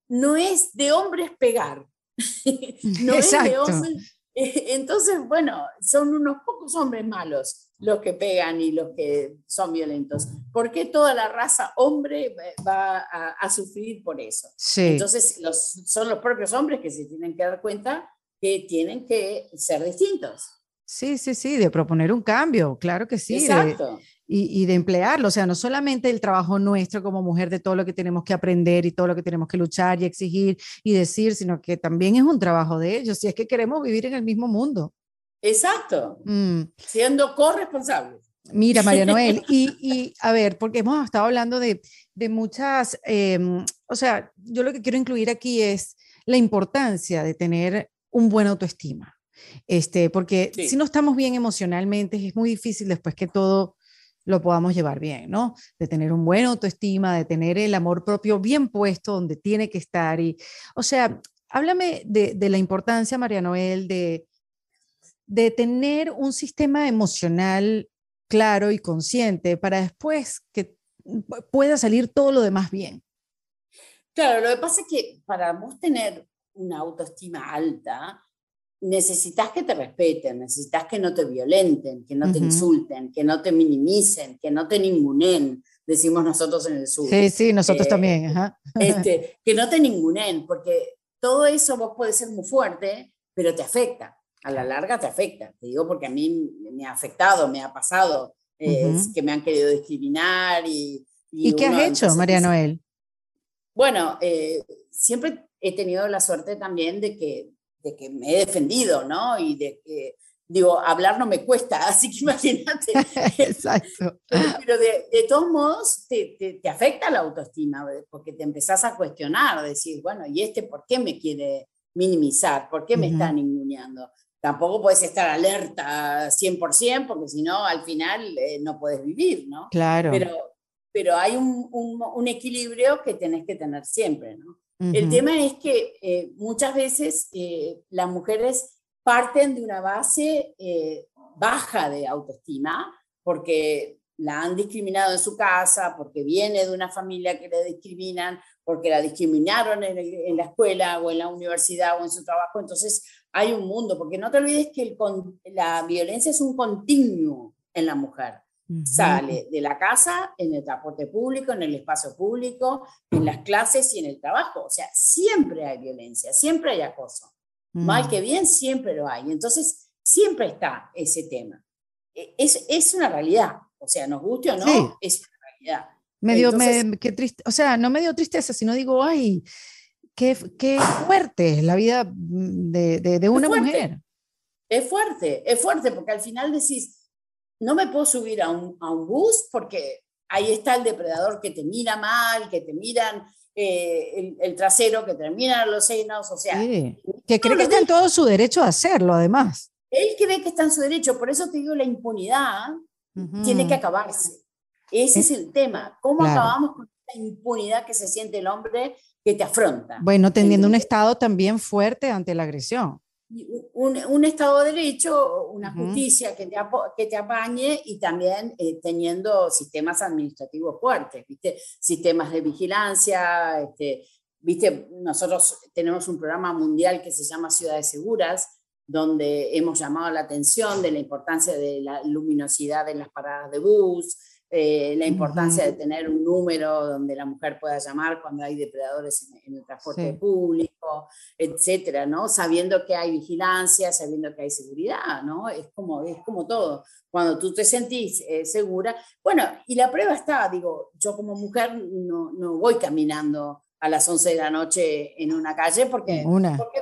no, es de hombres pegar. no es de hombres. Entonces, bueno, son unos pocos hombres malos los que pegan y los que son violentos. ¿Por qué toda la raza hombre va a, sufrir por eso? Entonces, los, son los propios hombres que se tienen que dar cuenta que tienen que ser distintos. Sí, sí, sí, de proponer un cambio, claro que sí. Exacto. Y, y, de emplearlo, o sea, no solamente el trabajo nuestro como mujer de todo lo que tenemos que aprender y todo lo que tenemos que luchar y exigir y decir, sino que también es un trabajo de ellos, si es que queremos vivir en el mismo mundo. Exacto, mm. siendo corresponsables. Mira, María Noel, y, y, a ver, porque hemos estado hablando de, de muchas, em, o sea, yo lo que quiero incluir aquí es la importancia de tener un buen autoestima. Este, porque si no estamos bien emocionalmente, es muy difícil después que todo lo podamos llevar bien, ¿no? De tener un buen autoestima, de tener el amor propio bien puesto donde tiene que estar. Y, o sea, háblame de, de la importancia, María Noel, de, de tener un sistema emocional claro y consciente para después que pueda salir todo lo demás bien. Claro, lo que pasa es que para vos tener una autoestima alta, necesitas que te respeten, necesitas que no te violenten, que no te insulten, que no te minimicen, que no te ningunen, decimos nosotros en el sur. Sí, sí, nosotros eh, también. Este, que no te ningunen, porque todo eso vos puedes ser muy fuerte, pero te afecta. A la larga te afecta. Te digo porque a mí me ha afectado, me ha pasado, que me han querido discriminar. ¿Y, y, qué has hecho, María Noel? Bueno, eh, siempre he tenido la suerte también de que de que me he defendido, ¿no? Y de que, digo, hablar no me cuesta, así que imagínate. Exacto. Pero de, de todos modos te, te, afecta la autoestima, porque te empezás a cuestionar, decir, bueno, ¿y este por qué me quiere minimizar? ¿Por qué me está ninguneando? Tampoco puedes estar alerta 100%, porque si no, al final eh, no puedes vivir, ¿no? Claro. Pero, pero hay un, un, un equilibrio que tenés que tener siempre, ¿no? El tema es que eh, muchas veces eh, las mujeres parten de una base eh, baja de autoestima porque la han discriminado en su casa, porque viene de una familia que le discriminan, porque la discriminaron en, la escuela o en la universidad o en su trabajo. Entonces hay un mundo, porque no te olvides que la violencia es un continuo en la mujer. Sale de la casa, en el transporte público, en el espacio público, en las clases y en el trabajo. O sea, siempre hay violencia, siempre hay acoso. Mal que bien, siempre lo hay. Entonces, siempre está ese tema. E, es, es una realidad. O sea, nos guste o no, es una realidad. Me qué triste, o sea, no me dio tristeza, sino digo, ay, qué, qué fuerte es la vida de, de, de una mujer. Es fuerte, es fuerte, porque al final decís, no me puedo subir a un, a un bus porque ahí está el depredador que te mira mal, que te miran eh, el, trasero, que te miran los senos, o sea... que cree que está en todo su derecho a hacerlo, además. Él cree que está en su derecho, por eso te digo, la impunidad tiene que acabarse. Ese es, el tema. ¿Cómo acabamos con la impunidad que se siente el hombre que te afronta? Bueno, teniendo un Estado también fuerte ante la agresión. Un, Estado de Derecho, una justicia que, te, que te apañe y también eh, teniendo sistemas administrativos fuertes, ¿viste? sistemas de vigilancia. Este, ¿viste? Nosotros tenemos un programa mundial que se llama Ciudades Seguras, donde hemos llamado la atención de la importancia de la luminosidad en las paradas de bus, eh, la importancia de tener un número donde la mujer pueda llamar cuando hay depredadores en, el transporte público, etcétera, ¿no? Sabiendo que hay vigilancia, sabiendo que hay seguridad, ¿no? Es como, es como todo. Cuando tú te sentís eh, segura, bueno, y la prueba está, digo, yo como mujer no, no, voy caminando a las 11 de la noche en una calle porque, porque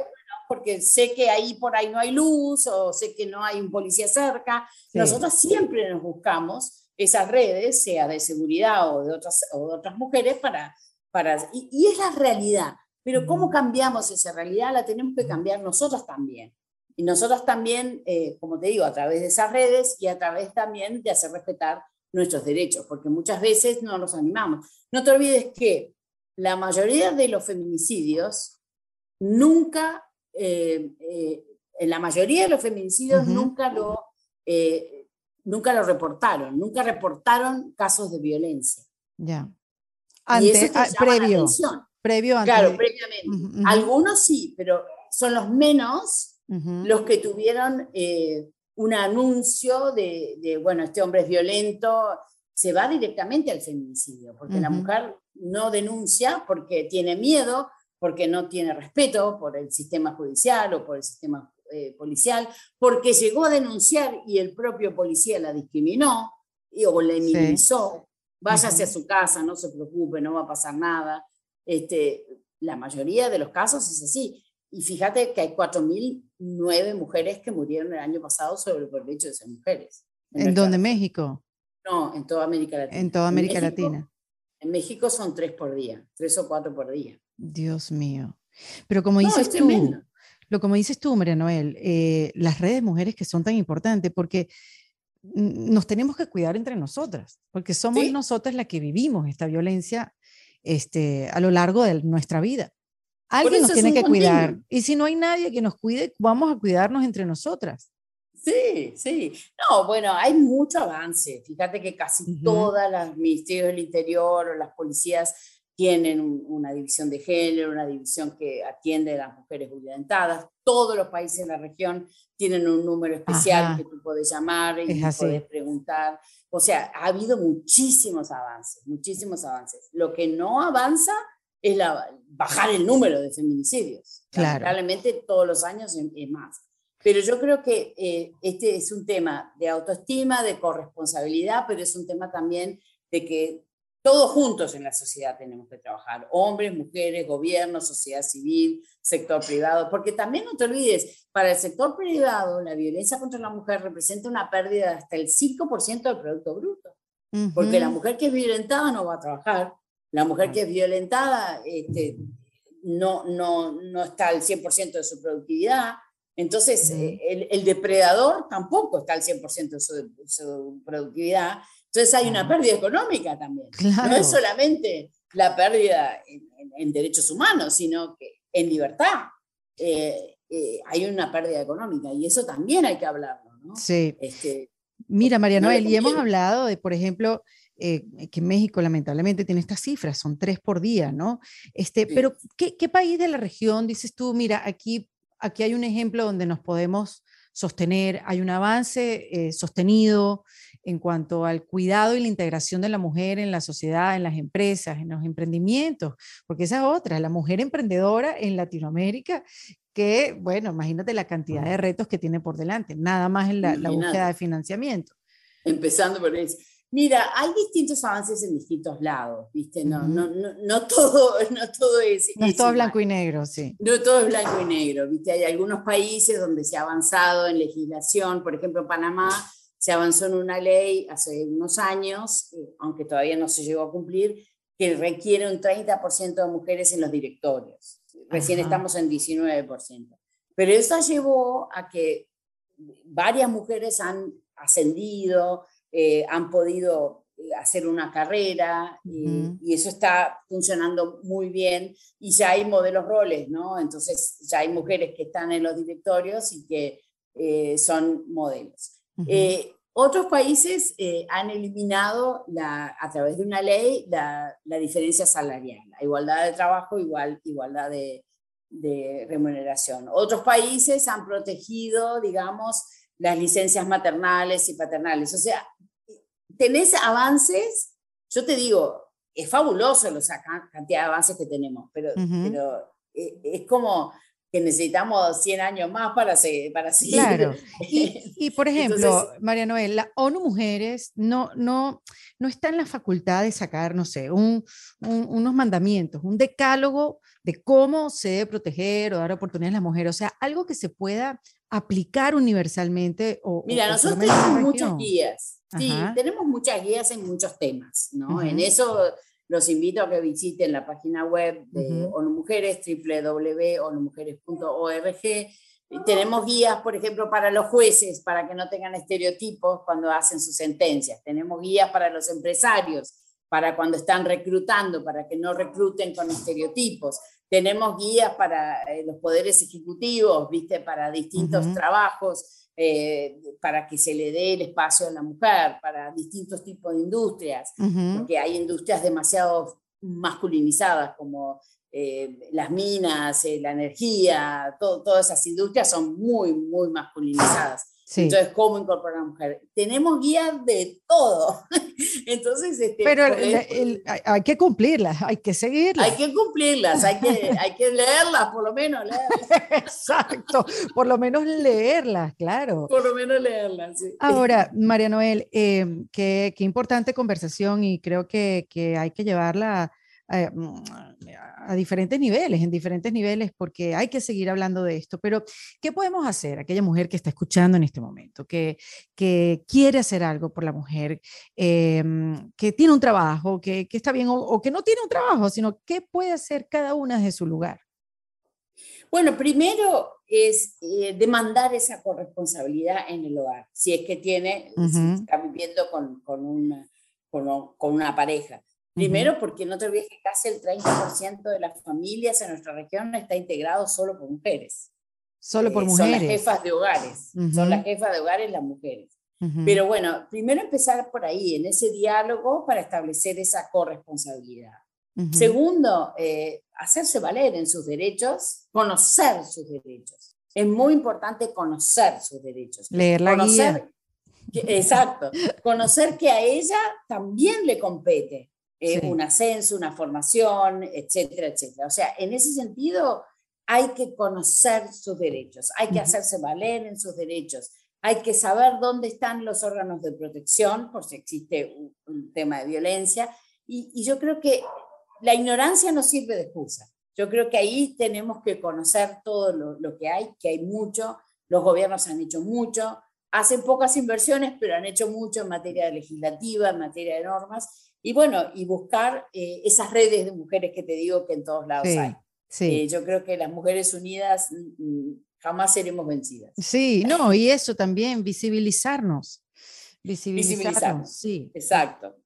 porque sé que ahí por ahí no hay luz o sé que no hay un policía cerca. Nosotros siempre nos buscamos esas redes, sea de seguridad o de otras, o de otras mujeres, para, para y, es la realidad. Pero cómo cambiamos esa realidad la tenemos que cambiar nosotros también. Y nosotros también, eh, como te digo, a través de esas redes y a través también de hacer respetar nuestros derechos, porque muchas veces no nos animamos. No te olvides que la mayoría de los feminicidios nunca, eh, eh, en la mayoría de los feminicidios nunca lo nunca lo reportaron, nunca reportaron casos de violencia. Ya. Antes, ah, previo. Previo antes. Claro, previamente. Algunos sí, pero son los menos los que tuvieron eh, un anuncio de, bueno, este hombre es violento, se va directamente al feminicidio, porque la mujer no denuncia porque tiene miedo, porque no tiene respeto por el sistema judicial o por el sistema eh, policial, porque llegó a denunciar y el propio policía la discriminó o la minimizó. Váyase a su casa, no se preocupe, no va a pasar nada. Este, la mayoría de los casos es así. Y fíjate que hay 4.009 mujeres que murieron el año pasado sobre el hecho de ser mujeres. ¿En, dónde? ¿México? No, en toda América Latina. En toda América Latina. En México son tres por día, tres o cuatro por día. Dios mío. Pero como dices tú, lo como dices tú, María Noel, eh, las redes mujeres que son tan importantes, porque nos tenemos que cuidar entre nosotras, porque somos nosotras las que vivimos esta violencia este, a lo largo de nuestra vida. Alguien nos tiene que cuidar. Y si no hay nadie que nos cuide, vamos a cuidarnos entre nosotras. Sí, sí. No, bueno, hay mucho avance. Fíjate que casi todas las ministerios del Interior o las policías tienen una división de género, una división que atiende a las mujeres violentadas. Todos los países de la región tienen un número especial que tú puedes llamar y puedes preguntar. O sea, ha habido muchísimos avances, muchísimos avances. Lo que no avanza es la, bajar el número de feminicidios. Claro. Lamentablemente todos los años es más. Pero yo creo que eh, este es un tema de autoestima, de corresponsabilidad, pero es un tema también de que todos juntos en la sociedad tenemos que trabajar, hombres, mujeres, gobierno, sociedad civil, sector privado, porque también no te olvides, para el sector privado la violencia contra la mujer representa una pérdida de hasta el 5% del Producto Bruto, porque la mujer que es violentada no va a trabajar, la mujer que es violentada este, no, no, no está al 100% de su productividad, entonces eh, el, depredador tampoco está al 100% de su productividad, entonces hay una pérdida económica también. No es solamente la pérdida en, derechos humanos, sino que en libertad eh, eh, hay una pérdida económica y eso también hay que hablarlo. ¿no? Sí. Este, Mira, María Noel, y hemos hablado de, por ejemplo, eh, que México lamentablemente tiene estas cifras, son tres por día, ¿no? Este, Pero, ¿qué, ¿qué, país de la región dices tú, mira, aquí, aquí hay un ejemplo donde nos podemos sostener, hay un avance sostenido, en cuanto al cuidado y la integración de la mujer en la sociedad, en las empresas, en los emprendimientos, porque esa es otra, la mujer emprendedora en Latinoamérica, que, bueno, imagínate la cantidad de retos que tiene por delante, nada más en la, búsqueda de financiamiento. Empezando por eso. Mira, hay distintos avances en distintos lados, ¿viste? No, no, no, no, todo, no todo es... No es todo blanco y negro, sí. No todo es blanco y negro, ¿viste? Hay algunos países donde se ha avanzado en legislación, por ejemplo, Panamá se avanzó en una ley hace unos años, eh, aunque todavía no se llegó a cumplir, que requiere un 30% de mujeres en los directorios. Recién estamos en 19%. Pero eso llevó a que varias mujeres han ascendido, eh, han podido hacer una carrera y eso está funcionando muy bien y ya hay modelos roles, ¿no? Entonces ya hay mujeres que están en los directorios y que son modelos. Otros países eh, han eliminado la, a través de una ley la, la, diferencia salarial, la igualdad de trabajo, igual, igualdad de, de, remuneración. Otros países han protegido, digamos, las licencias maternales y paternales. O sea, tenés avances, yo te digo, es fabuloso la cantidad de avances que tenemos, pero, pero eh, es como que necesitamos 100 años más para, seguir. Para seguir. Claro. Y, por ejemplo, María Noel, la ONU Mujeres no, no, no está en la facultad de sacar, no sé, un, unos mandamientos, un decálogo de cómo se debe proteger o dar oportunidades a las mujeres, o sea, algo que se pueda aplicar universalmente. O, Mira, nosotros tenemos muchas guías, sí, tenemos muchas guías en muchos temas, ¿no? En eso los invito a que visiten la página web de ONU Mujeres, www.onumujeres.org. Tenemos guías, por ejemplo, para los jueces, para que no tengan estereotipos cuando hacen sus sentencias. Tenemos guías para los empresarios, para cuando están reclutando, para que no recluten con estereotipos. Tenemos guías para eh, los poderes ejecutivos, ¿viste? para distintos trabajos eh, para que se le dé el espacio a la mujer, para distintos tipos de industrias, porque hay industrias demasiado masculinizadas como eh, las minas, eh, la energía, todas esas industrias son muy, muy masculinizadas. Entonces, ¿cómo incorporar a la mujer? Tenemos guías de todo. Entonces, este, pero hay que cumplirlas, hay que seguirlas. Hay que cumplirlas, hay que, hay que leerlas, por lo menos. Exacto, por lo menos leerlas, claro. Por lo menos leerlas, sí. Ahora, María Noel, eh, qué, qué, importante conversación y creo que, que hay que llevarla eh, mm, a diferentes niveles, en diferentes niveles, porque hay que seguir hablando de esto. Pero, ¿qué podemos hacer? Aquella mujer que está escuchando en este momento, que, que quiere hacer algo por la mujer, eh, que tiene un trabajo, que, que está bien, o, que no tiene un trabajo, sino qué puede hacer cada una desde su lugar. Bueno, primero es eh, demandar esa corresponsabilidad en el hogar, si es que tiene, si está viviendo con, con, una, con, con una pareja. Primero, porque no te olvides que casi el 30% de las familias en nuestra región está integrado solo por mujeres. Solo por mujeres. Eh, son las jefas de hogares. Son las jefas de hogares las mujeres. Pero bueno, primero empezar por ahí, en ese diálogo para establecer esa corresponsabilidad. Segundo, eh, hacerse valer en sus derechos, conocer sus derechos. Es muy importante conocer sus derechos. Leer la guía. exacto. Conocer que a ella también le compete eh, un ascenso, una formación, etcétera, etcétera. O sea, en ese sentido hay que conocer sus derechos, hay que hacerse valer en sus derechos, hay que saber dónde están los órganos de protección por si existe un, tema de violencia. Y, yo creo que la ignorancia no sirve de excusa. Yo creo que ahí tenemos que conocer todo lo, lo que hay, que hay mucho, los gobiernos han hecho mucho, hacen pocas inversiones, pero han hecho mucho en materia legislativa, en materia de normas, y bueno, y buscar eh, esas redes de mujeres que te digo que en todos lados hay. Sí. Eh, yo creo que las mujeres unidas mm, mm, jamás seremos vencidas. Sí, no, y eso también, visibilizarnos. Visibilizarnos, visibilizarnos. sí. Exacto.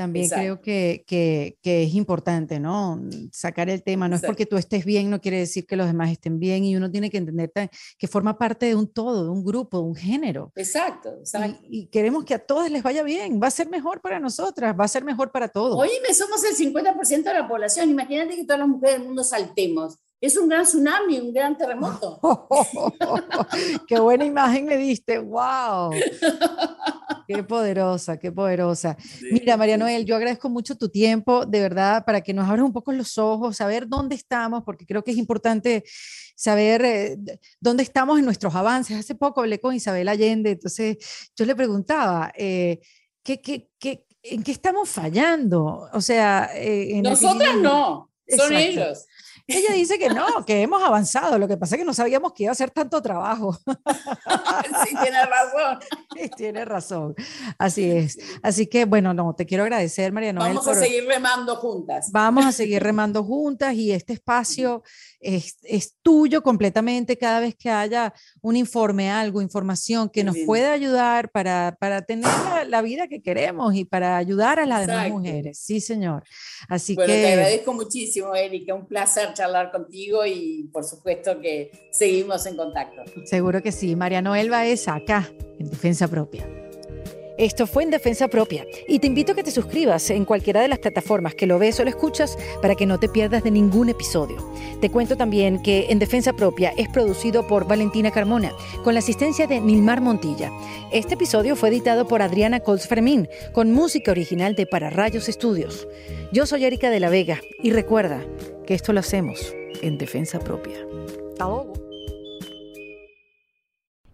También creo que, que, que, es importante, ¿no? Sacar el tema. No es porque tú estés bien, no quiere decir que los demás estén bien y uno tiene que entender que forma parte de un todo, de un grupo, de un género. Exacto, exacto. Y, queremos que a todas les vaya bien. Va a ser mejor para nosotras, va a ser mejor para todos. Oíme, somos el 50% de la población. Imagínate que todas las mujeres del mundo saltemos. Es un gran tsunami, un gran terremoto. ¡Qué buena imagen me diste! ¡Wow! Qué poderosa, qué poderosa. Mira, María Noel, yo agradezco mucho tu tiempo, de verdad, para que nos abras un poco los ojos, saber dónde estamos, porque creo que es importante saber eh, dónde estamos en nuestros avances. Hace poco hablé con Isabel Allende, entonces yo le preguntaba, eh, ¿qué, qué, qué, en qué estamos fallando? O sea, eh, nosotras no, son ellos. Ella dice que no, que hemos avanzado. Lo que pasa es que no sabíamos que iba a ser tanto trabajo. sí, tiene razón. Sí, tiene razón. Así es. Así que, bueno, no, te quiero agradecer, María Noel. Vamos a seguir remando juntas. Vamos a seguir remando juntas y este espacio es, es, tuyo completamente cada vez que haya un informe, algo, información que nos pueda ayudar para, para tener la, vida que queremos y para ayudar a las demás mujeres. Sí, señor. Así bueno, que... te agradezco muchísimo, Erika. Un placer charlar contigo y por supuesto que seguimos en contacto. Seguro que sí. María Noel es acá, en Defensa Propia. Esto fue en Defensa Propia y te invito a que te suscribas en cualquiera de las plataformas que lo ves o lo escuchas para que no te pierdas de ningún episodio. Te cuento también que En Defensa Propia es producido por Valentina Carmona con la asistencia de Nilmar Montilla. Este episodio fue editado por Adriana Colts Fermín con música original de Para Rayos Estudios. Yo soy Erika de la Vega y recuerda que esto lo hacemos en Defensa Propia.